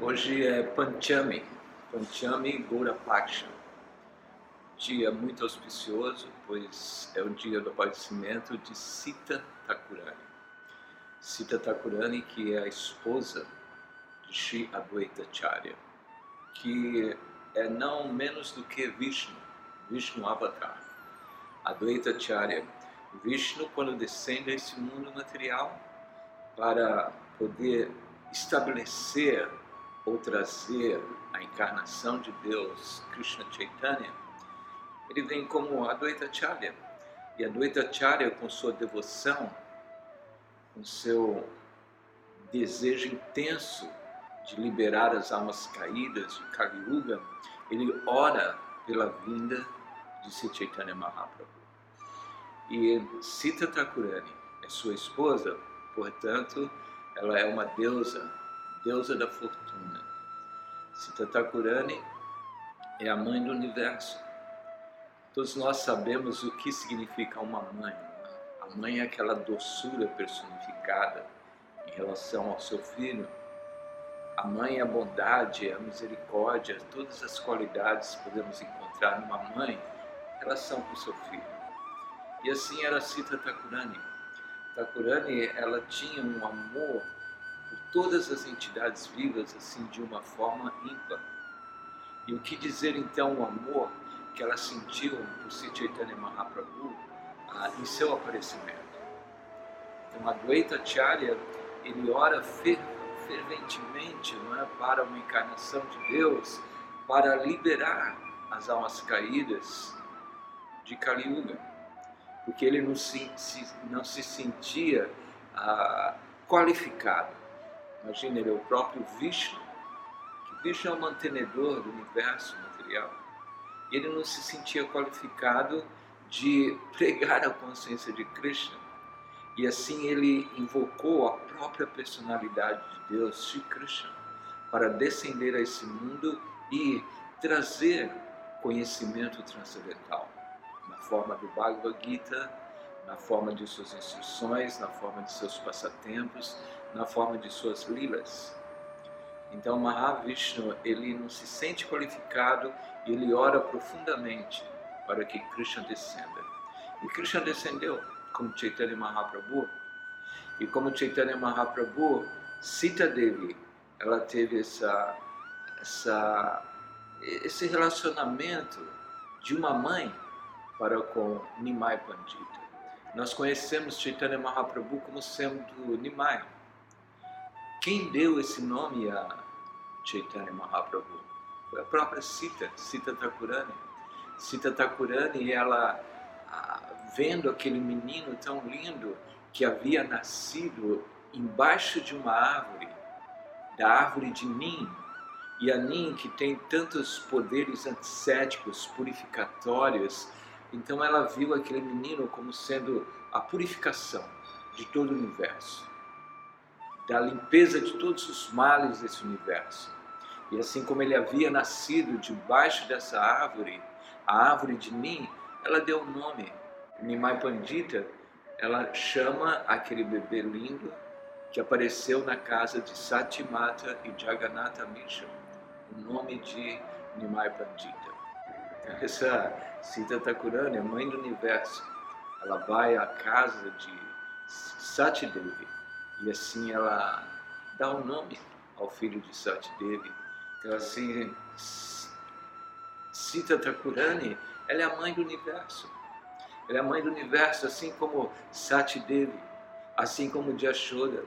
Hoje é Panchami, Panchami Gora Paksha. Dia muito auspicioso, pois é o dia do aparecimento de Sita Thakurani. Sita Thakurani, que é a esposa de Sri Advaita Charya, que é não menos do que Vishnu, Vishnu Avatar. Advaita Charya, Vishnu quando descende a esse mundo material para poder estabelecer ou trazer a encarnação de Deus, Krishna Chaitanya, ele vem como Advaita Charya. E Advaita Charya, com sua devoção, com seu desejo intenso de liberar as almas caídas de Kali Yuga, ele ora pela vinda de Sri Chaitanya Mahaprabhu. E Sita Thakurani é sua esposa, portanto, ela é uma deusa deusa da fortuna. Sita Thakurani é a mãe do universo. Todos nós sabemos o que significa uma mãe. A mãe é aquela doçura personificada em relação ao seu filho. A mãe é a bondade, é a misericórdia, todas as qualidades que podemos encontrar numa mãe, elas são para o seu filho. E assim era Sita Thakurani. Thakurani, ela tinha um amor todas as entidades vivas assim de uma forma ímpar. E o que dizer então o amor que ela sentiu por Sri Chaitanya Mahaprabhu ah, em seu aparecimento? Então, Advaita Charya, ele ora ferventemente é, para uma encarnação de Deus, para liberar as almas caídas de Kali Yuga, porque ele não se, se não se sentia ah, qualificado Imagina, ele é o próprio Vishnu, que Vishnu é o mantenedor do universo material. E ele não se sentia qualificado de pregar a consciência de Krishna. E assim ele invocou a própria personalidade de Deus, Sri Krishna, para descender a esse mundo e trazer conhecimento transcendental, na forma do Bhagavad Gita, na forma de suas instruções, na forma de seus passatempos, na forma de suas lilas. Então Mahavishnu, ele não se sente qualificado e ele ora profundamente para que Krishna descenda. E Krishna descendeu como Chaitanya Mahaprabhu. E como Chaitanya Mahaprabhu, Sita Devi, ela teve essa, essa, esse relacionamento de uma mãe para com Nimai Pandita. Nós conhecemos Chaitanya Mahaprabhu como sendo Nimai, quem deu esse nome a Chaitanya Mahaprabhu? Foi a própria Sita, Sita Thakurani. Sita Thakurani, ela vendo aquele menino tão lindo que havia nascido embaixo de uma árvore, da árvore de Nim, e a Nim que tem tantos poderes antissépticos, purificatórios, então ela viu aquele menino como sendo a purificação de todo o universo da limpeza de todos os males desse universo. E assim como ele havia nascido debaixo dessa árvore, a árvore de Nim, ela deu o um nome. Nimai Pandita, ela chama aquele bebê lindo que apareceu na casa de Satimata e Jagannatha Misha, o nome de Nimai Pandita. Essa Sita Thakurani, a mãe do universo, ela vai à casa de Satidevi, e assim ela dá o um nome ao filho de Satidevi. Então assim, Sita Thakurani, ela é a mãe do universo. Ela é a mãe do universo, assim como Satidevi, assim como Jashoda,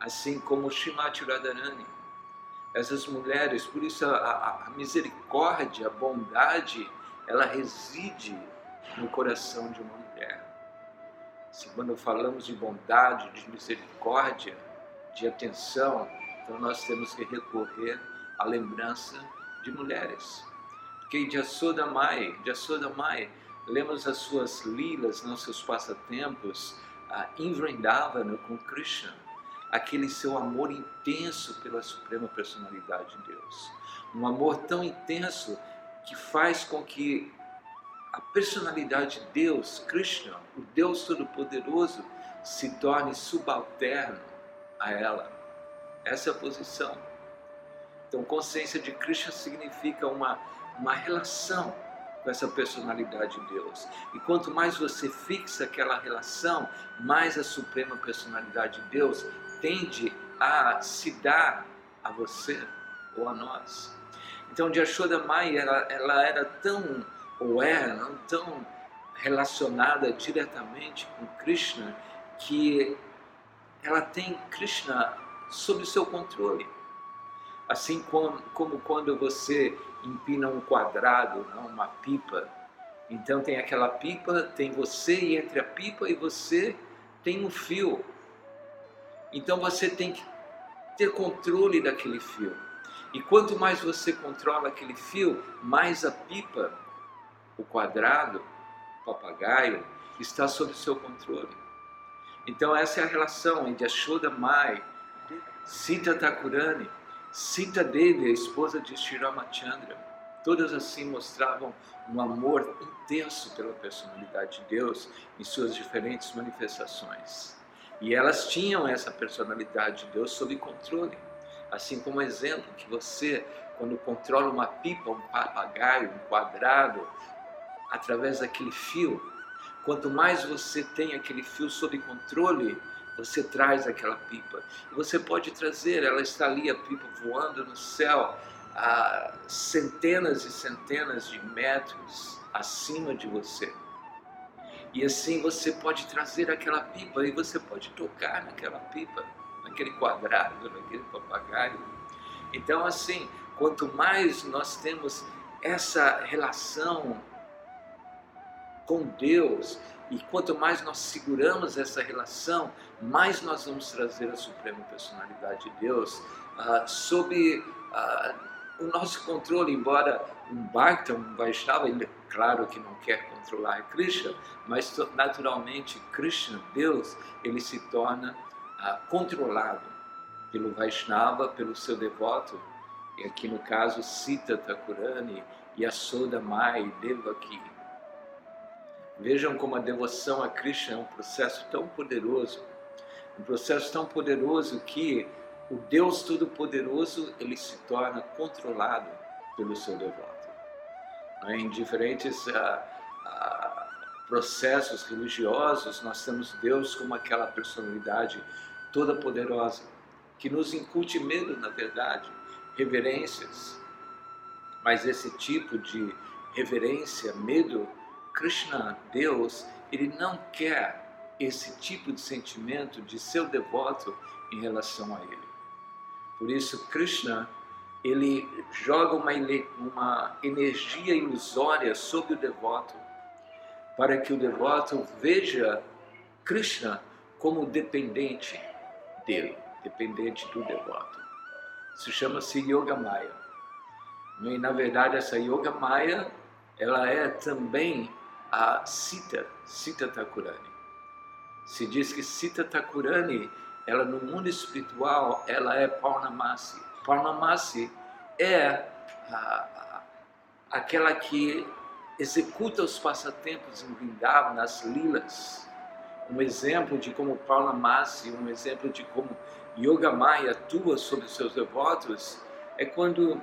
assim como Shimati Radharani. Essas mulheres, por isso a, a, a misericórdia, a bondade, ela reside no coração de uma mulher. Se quando falamos de bondade, de misericórdia, de atenção, então nós temos que recorrer à lembrança de mulheres. Porque Jasoda Mai, Jasoda Mai, lemos as suas lilas, não seus passatempos, em Vrindavana com Krishna, aquele seu amor intenso pela suprema personalidade de Deus. Um amor tão intenso que faz com que a personalidade de Deus, Krishna, o Deus Todo-Poderoso, se torne subalterno a ela. Essa é a posição. Então, consciência de Krishna significa uma, uma relação com essa personalidade de Deus. E quanto mais você fixa aquela relação, mais a suprema personalidade de Deus tende a se dar a você ou a nós. Então, Yashoda Mai, ela, ela era tão, ou era, tão relacionada diretamente com Krishna, que ela tem Krishna sob seu controle. Assim como, como quando você empina um quadrado, não, uma pipa. Então tem aquela pipa, tem você e entre a pipa e você tem um fio. Então você tem que ter controle daquele fio. E quanto mais você controla aquele fio, mais a pipa, o quadrado, o papagaio, está sob seu controle. Então essa é a relação entre Ashoda Mai, Sita Thakurani, Sita Devi, a esposa de Sri Ramachandra. Todas assim mostravam um amor intenso pela personalidade de Deus em suas diferentes manifestações. E elas tinham essa personalidade de Deus sob controle. Assim como exemplo que você, quando controla uma pipa, um papagaio, um quadrado, através daquele fio, quanto mais você tem aquele fio sob controle, você traz aquela pipa. Você pode trazer, ela está ali, a pipa voando no céu, a centenas e centenas de metros acima de você. E assim você pode trazer aquela pipa e você pode tocar naquela pipa naquele quadrado, naquele papagaio. Então, assim, quanto mais nós temos essa relação com Deus, e quanto mais nós seguramos essa relação, mais nós vamos trazer a suprema personalidade de Deus uh, sob uh, o nosso controle, embora um Bhakta, um Vaishnava, ele claro que não quer controlar Krishna, mas naturalmente Krishna, Deus, ele se torna controlado pelo Vaishnava, pelo seu devoto, e aqui no caso Sita Thakurani, Yasoda Mai, Devaki. Vejam como a devoção a Krishna é um processo tão poderoso, um processo tão poderoso que o Deus Todo-Poderoso ele se torna controlado pelo seu devoto. Em diferentes uh, uh, processos religiosos, nós temos Deus como aquela personalidade toda poderosa, que nos incute medo, na verdade, reverências. Mas esse tipo de reverência, medo, Krishna, Deus, ele não quer esse tipo de sentimento de seu devoto em relação a ele. Por isso, Krishna, ele joga uma, uma energia ilusória sobre o devoto, para que o devoto veja Krishna como dependente dele, dependente do devoto. Se chama-se Yoga Maya. E na verdade essa Yoga Maya, ela é também a Sita, Sita Thakurani. Se diz que Sita Thakurani, ela no mundo espiritual, ela é Paurnamasi. Paurnamasi é aquela que executa os passatempos em Vrindavan, nas lilas, um exemplo de como Paula Massi, um exemplo de como Yoga Maya atua sobre seus devotos, é quando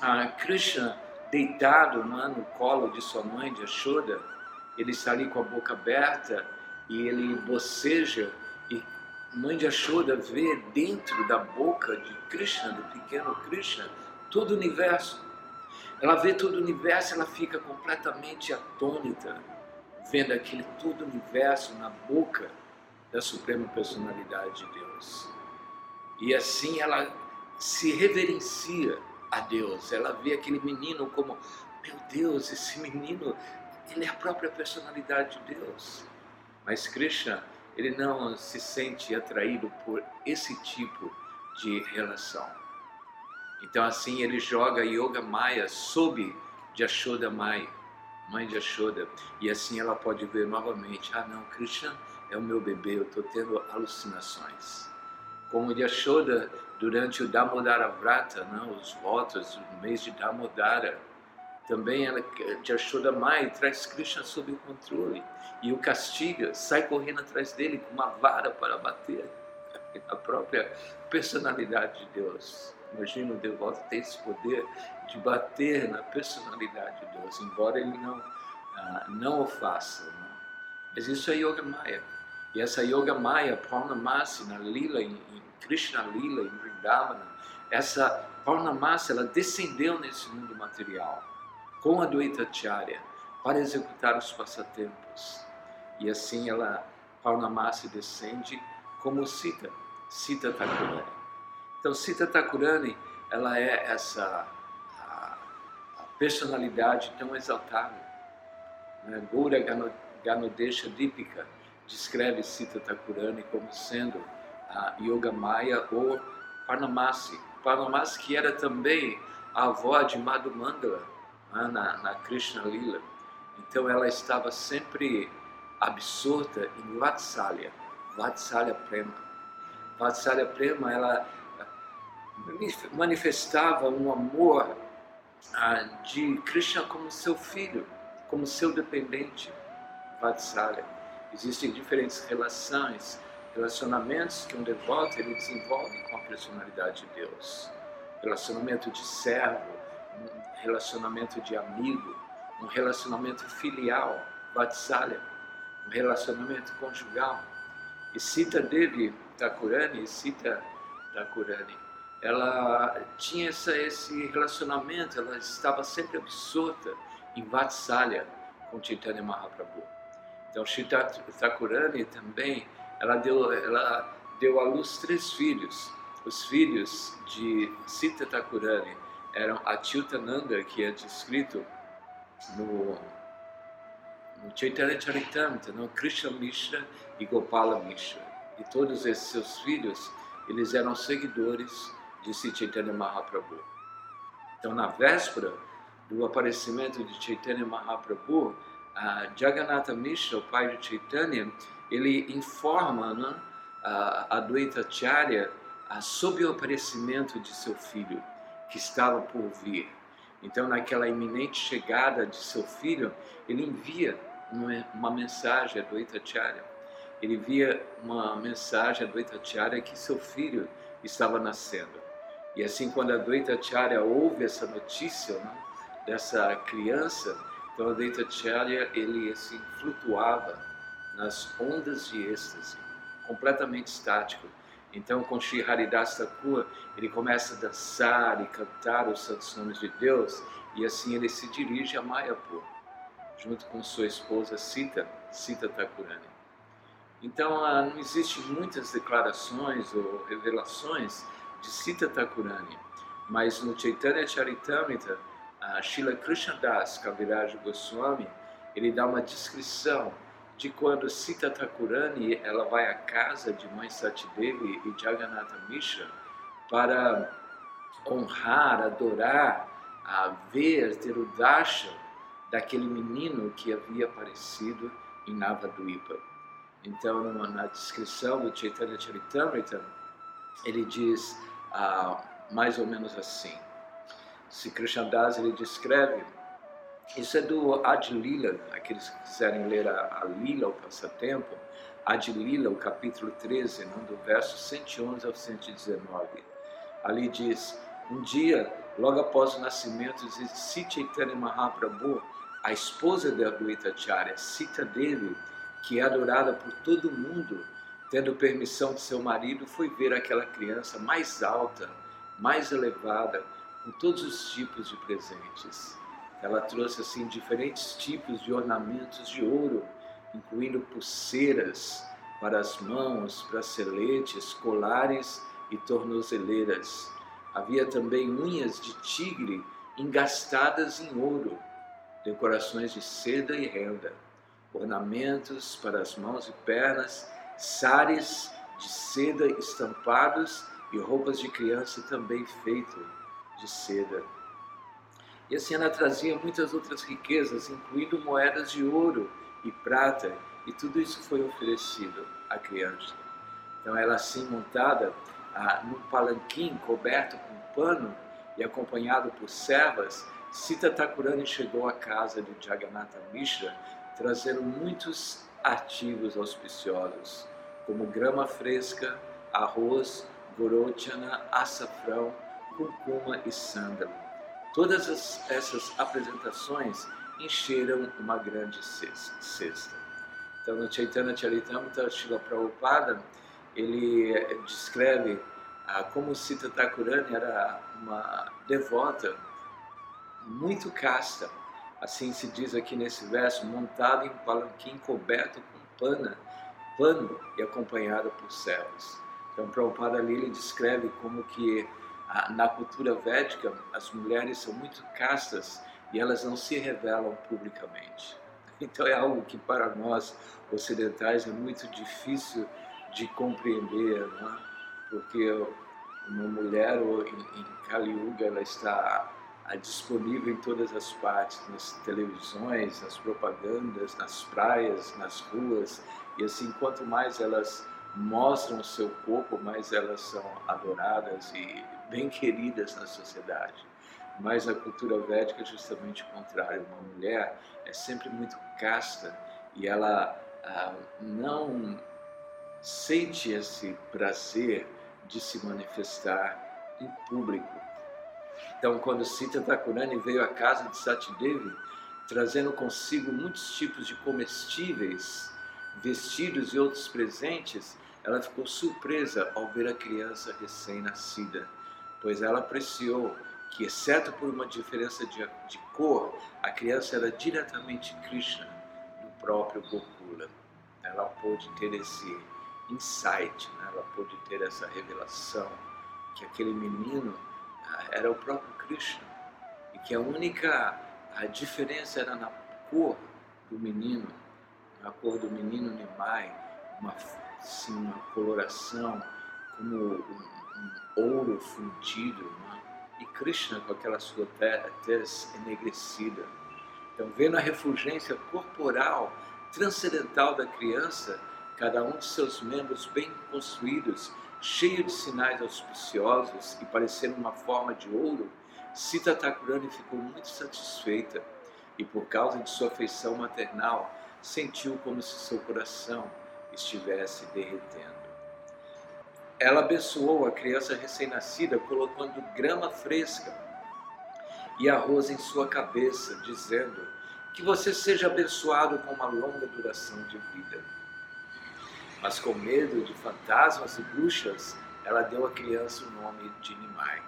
a Krishna, deitado é, no colo de sua mãe, de Ashoda, ele está ali com a boca aberta e ele boceja e mãe de Ashoda vê dentro da boca de Krishna, do pequeno Krishna, todo o universo. Ela vê todo o universo, ela fica completamente atônita vendo aquele todo universo na boca da Suprema Personalidade de Deus. E assim ela se reverencia a Deus. Ela vê aquele menino como, meu Deus, esse menino, ele é a própria personalidade de Deus. Mas Krishna, ele não se sente atraído por esse tipo de relação. Então assim ele joga Yoga Maya sob Jashoda Maya mãe de Ashoda, e assim ela pode ver novamente: ah, não, Krishna é o meu bebê, eu estou tendo alucinações. Como de Ashoda, durante o Damodara Vrata, não, os votos do mês de Damodara, também ela, de Ashoda Mai traz Krishna sob o controle e o castiga, sai correndo atrás dele com uma vara para bater a própria personalidade de Deus. Imagina o devoto ter esse poder de bater na personalidade de Deus, embora ele não, uh, não o faça. Né? Mas isso é Yoga Maya. E essa Yoga Maya, Purnamasi, na Lila, em, em Krishna Lila, em Vrindavana, essa Purnamasi, ela descendeu nesse mundo material com a Dvaitacharya para executar os passatempos. E assim ela, Purnamasi, descende como Sita, Sita Thakurani. Então, Sita Thakurani, ela é essa a, a personalidade tão exaltada. Né? Gura Ganodesha Dipika descreve Sita Thakurani como sendo a Yoga Maya ou Parnamasi. Parnamasi que era também a avó de Madhumandala né? na, na Krishna Lila. Então ela estava sempre absorta em Vatsalya, Vatsalya Prema. Vatsalya Prema, ela manifestava um amor ah, de Krishna como seu filho, como seu dependente, Vatsalya. Existem diferentes relações, relacionamentos que um devoto ele desenvolve com a personalidade de Deus. Relacionamento de servo, um relacionamento de amigo, um relacionamento filial, Vatsalya, um relacionamento conjugal. E Sita Devi Thakurani, Sita Thakurani, ela tinha essa, esse relacionamento, ela estava sempre absorta em Vatsalya com Chaitanya Mahaprabhu. Então, Sita Thakurani também, ela deu, ela deu à luz três filhos. Os filhos de Sita Thakurani eram Achyutananda, que é descrito no no Chaitanya Charitamrita, no Krishna Mishra e Gopala Mishra. E todos esses seus filhos, eles eram seguidores de Chaitanya Mahaprabhu. Então, na véspera do aparecimento de Chaitanya Mahaprabhu, a Jagannatha Mishra, o pai de Chaitanya, ele informa né, a Advaita Charya sobre o aparecimento de seu filho, que estava por vir. Então, naquela iminente chegada de seu filho, ele envia uma mensagem a Dvaitacharya. Ele via uma mensagem a Dvaitacharya que seu filho estava nascendo. E assim, quando a Dvaitacharya ouve essa notícia né, dessa criança, então a Dvaitacharya ele assim, flutuava nas ondas de êxtase, completamente estático. Então, com Sri Haridas Thakur, ele começa a dançar e cantar os santos nomes de Deus, e assim ele se dirige a Mayapur junto com sua esposa Sita, Sita Thakurani. Então, ah, não existem muitas declarações ou revelações de Sita Thakurani, mas no Chaitanya Charitamrita, a Srila Krishnadas Kaviraj Goswami, ele dá uma descrição de quando Sita Thakurani ela vai à casa de mãe Satidevi e Jagannatha Mishra para honrar, adorar, a ver, o darshan daquele menino que havia aparecido em Navadvipa. Então, na descrição do Chaitanya Charitamrita, ele diz ah, mais ou menos assim. Se Krishnadas ele descreve, isso é do Adilila, aqueles que quiserem ler a, a Lila, o passatempo, Adilila, o capítulo 13, no, do verso 111 ao 119. Ali diz, um dia, logo após o nascimento de Chaitanya Mahaprabhu, a esposa de Adwaita Acharya, Sita Devi, que é adorada por todo mundo, tendo permissão de seu marido, foi ver aquela criança mais alta, mais elevada, com todos os tipos de presentes. Ela trouxe assim diferentes tipos de ornamentos de ouro, incluindo pulseiras para as mãos, braceletes, colares e tornozeleiras. Havia também unhas de tigre engastadas em ouro decorações de seda e renda, ornamentos para as mãos e pernas, sares de seda estampados e roupas de criança também feitas de seda. E assim ela trazia muitas outras riquezas, incluindo moedas de ouro e prata, e tudo isso foi oferecido à criança. Então ela assim montada ah, num palanquim coberto com pano e acompanhado por servas, Sita Thakurani chegou à casa de Jagannatha Mishra trazendo muitos artigos auspiciosos, como grama fresca, arroz, gorochana, açafrão, curcuma e sândalo. Todas as, essas apresentações encheram uma grande cesta. Então, no Chaitanya Charitamrita, Srila Prabhupada, ele descreve ah, como Sita Thakurani era uma devota muito casta, assim se diz aqui nesse verso, montada em um palanquim coberto com pana, pano e acompanhada por servos. Então, Prabhupada ali ele descreve como que na cultura védica as mulheres são muito castas e elas não se revelam publicamente. Então é algo que para nós ocidentais é muito difícil de compreender, é? porque uma mulher em Kali Yuga ela está disponível em todas as partes, nas televisões, nas propagandas, nas praias, nas ruas, e assim, quanto mais elas mostram o seu corpo, mais elas são adoradas e bem queridas na sociedade. Mas a cultura védica é justamente o contrário. Uma mulher é sempre muito casta e ela ah, não sente esse prazer de se manifestar em público. Então, quando Sita Thakurani veio à casa de Satidevi, trazendo consigo muitos tipos de comestíveis, vestidos e outros presentes, ela ficou surpresa ao ver a criança recém-nascida, pois ela apreciou que, exceto por uma diferença de, de, cor, a criança era diretamente Krishna, do próprio Gokula. Ela pôde ter esse insight, né? ela pôde ter essa revelação que aquele menino ah, era o próprio Krishna e que a única a diferença era na cor do menino, na cor do menino Nimai, uma assim, uma coloração como um, ouro fundido, né? e Krishna com aquela sua tez enegrecida. Então, vendo a refulgência corporal transcendental da criança, cada um de seus membros bem construídos, cheio de sinais auspiciosos e parecendo uma forma de ouro, Sita Thakurani ficou muito satisfeita e, por causa de sua afeição maternal, sentiu como se seu coração estivesse derretendo. Ela abençoou a criança recém-nascida colocando grama fresca e arroz em sua cabeça, dizendo: Que você seja abençoado com uma longa duração de vida. Mas com medo de fantasmas e bruxas, ela deu à criança o nome de Nimai.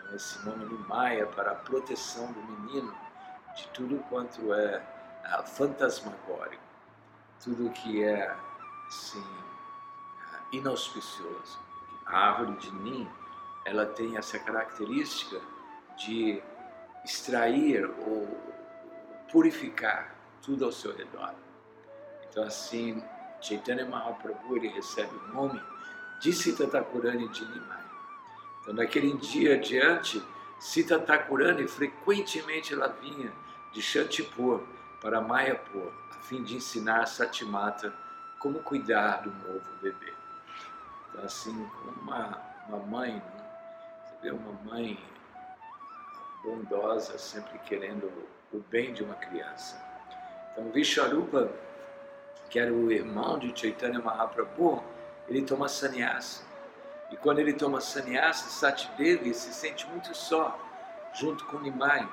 Então, esse nome Nimai é para a proteção do menino de tudo quanto é uh, fantasmagórico, tudo que é assim, inauspicioso. A árvore de Nim, ela tem essa característica de extrair ou purificar tudo ao seu redor. Então assim, Chaitanya Mahaprabhu ele recebe o nome de Sita Thakurani de Nimai. Então naquele dia adiante, Sita Thakurani frequentemente ela vinha de Shantipur para Mayapur, a fim de ensinar Satimata como cuidar do novo bebê. Assim, como uma, uma mãe, né? você vê uma mãe bondosa, sempre querendo o bem de uma criança. Então, Visharupa, que era o irmão de Chaitanya Mahaprabhu, ele toma sannyasa. E quando ele toma sannyasa, Satidevi se sente muito só, junto com Nimai.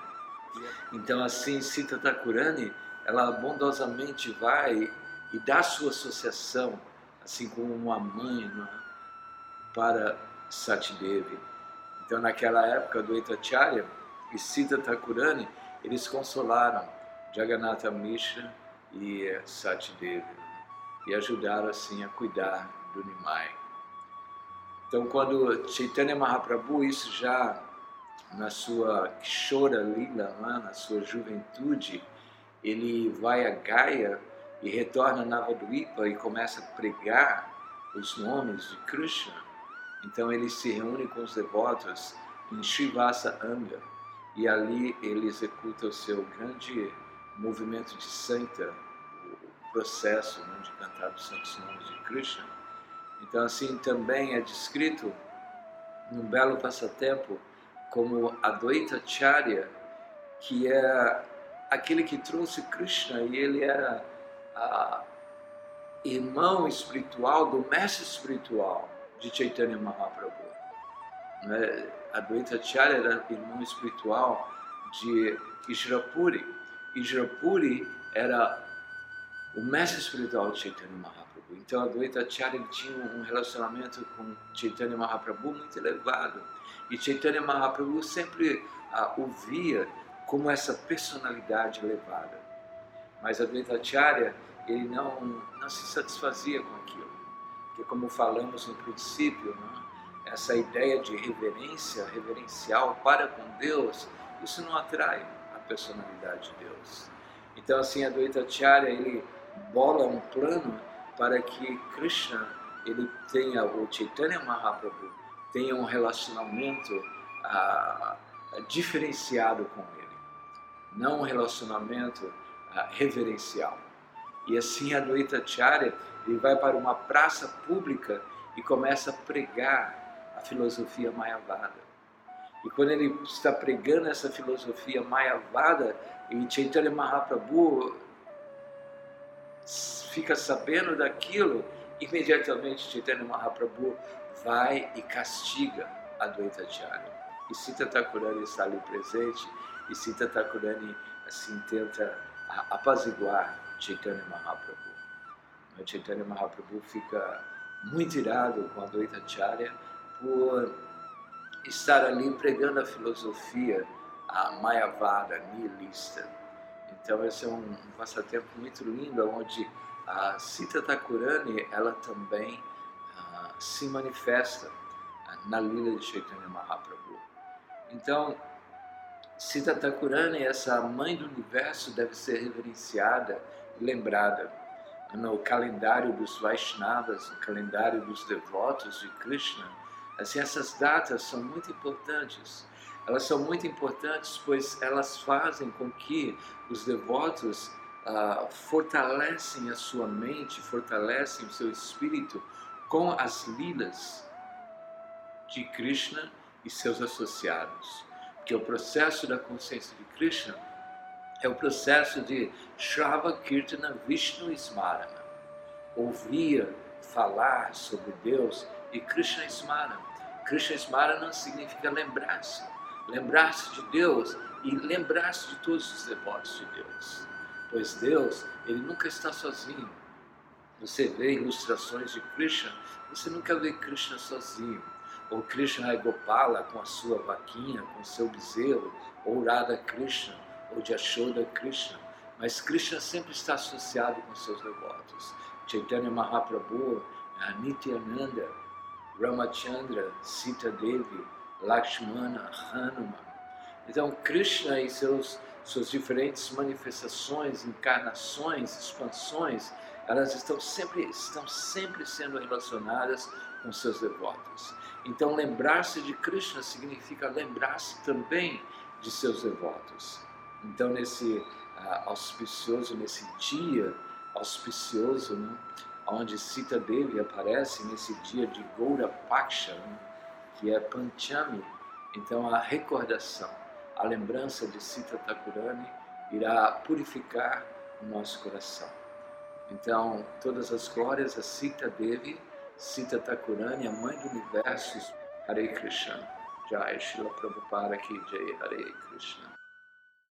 Então, assim, Sita Thakurani, ela bondosamente vai e dá sua associação, assim como uma mãe é? Para Satidevi. Então, naquela época do Etacharya e Sita Thakurani, eles consolaram Jagannatha Mishra e Satidevi e ajudaram assim a cuidar do Nimai. Então, quando Chaitanya Mahaprabhu, isso já na sua Kishora Lila, é? na sua juventude, ele vai a Gaia e retorna a Navadvipa e começa a pregar os nomes de Krishna, então ele se reúne com os devotos em Shivasa Anga e ali ele executa o seu grande movimento de santa, o processo né, de cantar os santos nomes de Krishna. Então assim também é descrito num belo passatempo como Advaita Charya, que é aquele que trouxe Krishna e ele era a irmão espiritual do mestre espiritual de Chaitanya Mahaprabhu. Né? Advaitacharya era irmão espiritual de Ishrapuri. Ishrapuri era o mestre espiritual de Chaitanya Mahaprabhu. Então Advaita Acharya tinha um relacionamento com Chaitanya Mahaprabhu muito elevado. E Chaitanya Mahaprabhu sempre ah, o via como essa personalidade elevada. Mas Advaita Acharya, ele não, não se satisfazia com aquilo. Porque como falamos no princípio, né, essa ideia de reverência, reverencial para com Deus, isso não atrai a personalidade de Deus. Então assim, Advaita Acharya, ele bola um plano para que Krishna ele tenha o Chaitanya Mahaprabhu tenha um relacionamento ah, diferenciado com ele, não um relacionamento ah, reverencial. E assim a Noita Charya ele vai para uma praça pública e começa a pregar a filosofia Mayavada. E quando ele está pregando essa filosofia Mayavada, e Chaitanya Mahaprabhu fica sabendo daquilo, imediatamente Chaitanya Mahaprabhu vai e castiga a Advaita Acharya. E Sita Thakurani está ali presente e Sita Thakurani assim tenta apaziguar Chaitanya Mahaprabhu. Mas Chaitanya Mahaprabhu fica muito irado com a Advaita Acharya por estar ali pregando a filosofia a Mayavada, nihilista. Então esse é um, um passatempo muito lindo, onde a Sita Thakurani, ela também uh, se manifesta uh, na lila de Chaitanya Mahaprabhu. Então, Sita Thakurani, essa mãe do universo, deve ser reverenciada e lembrada no calendário dos Vaishnavas, no calendário dos devotos de Krishna. Assim, essas datas são muito importantes. Elas são muito importantes, pois elas fazem com que os devotos ah, fortalecem a sua mente, fortalecem o seu espírito com as lilas de Krishna e seus associados. Porque o processo da consciência de Krishna é o processo de Shrava Kirtana Vishnu Smarana. Ouvir falar sobre Deus e Krishna Smarana. Krishna Smarana significa lembrar-se lembrar-se de Deus e lembrar-se de todos os devotos de Deus. Pois Deus, Ele nunca está sozinho. Você vê ilustrações de Krishna, você nunca vê Krishna sozinho. Ou Krishna Gopala com a sua vaquinha, com o seu bezerro, ou Radha Krishna, ou Jashoda Krishna. Mas Krishna sempre está associado com seus devotos. Chaitanya Mahaprabhu, Nityananda, Ramachandra, Sita Devi, Lakshmana, Hanuman. Então, Krishna e seus, suas diferentes manifestações, encarnações, expansões, elas estão sempre, estão sempre sendo relacionadas com seus devotos. Então, lembrar-se de Krishna significa lembrar-se também de seus devotos. Então, nesse auspicioso, nesse dia auspicioso, né, onde Sita Devi aparece, nesse dia de Goura Paksha, né, que é Panchami, então a recordação, a lembrança de Sita Thakurani irá purificar o nosso coração. Então, todas as glórias a Sita Devi, Sita Thakurani, a mãe do universo, Hare Krishna. Jai Shila Prabhupada Ki Jai Hare Krishna.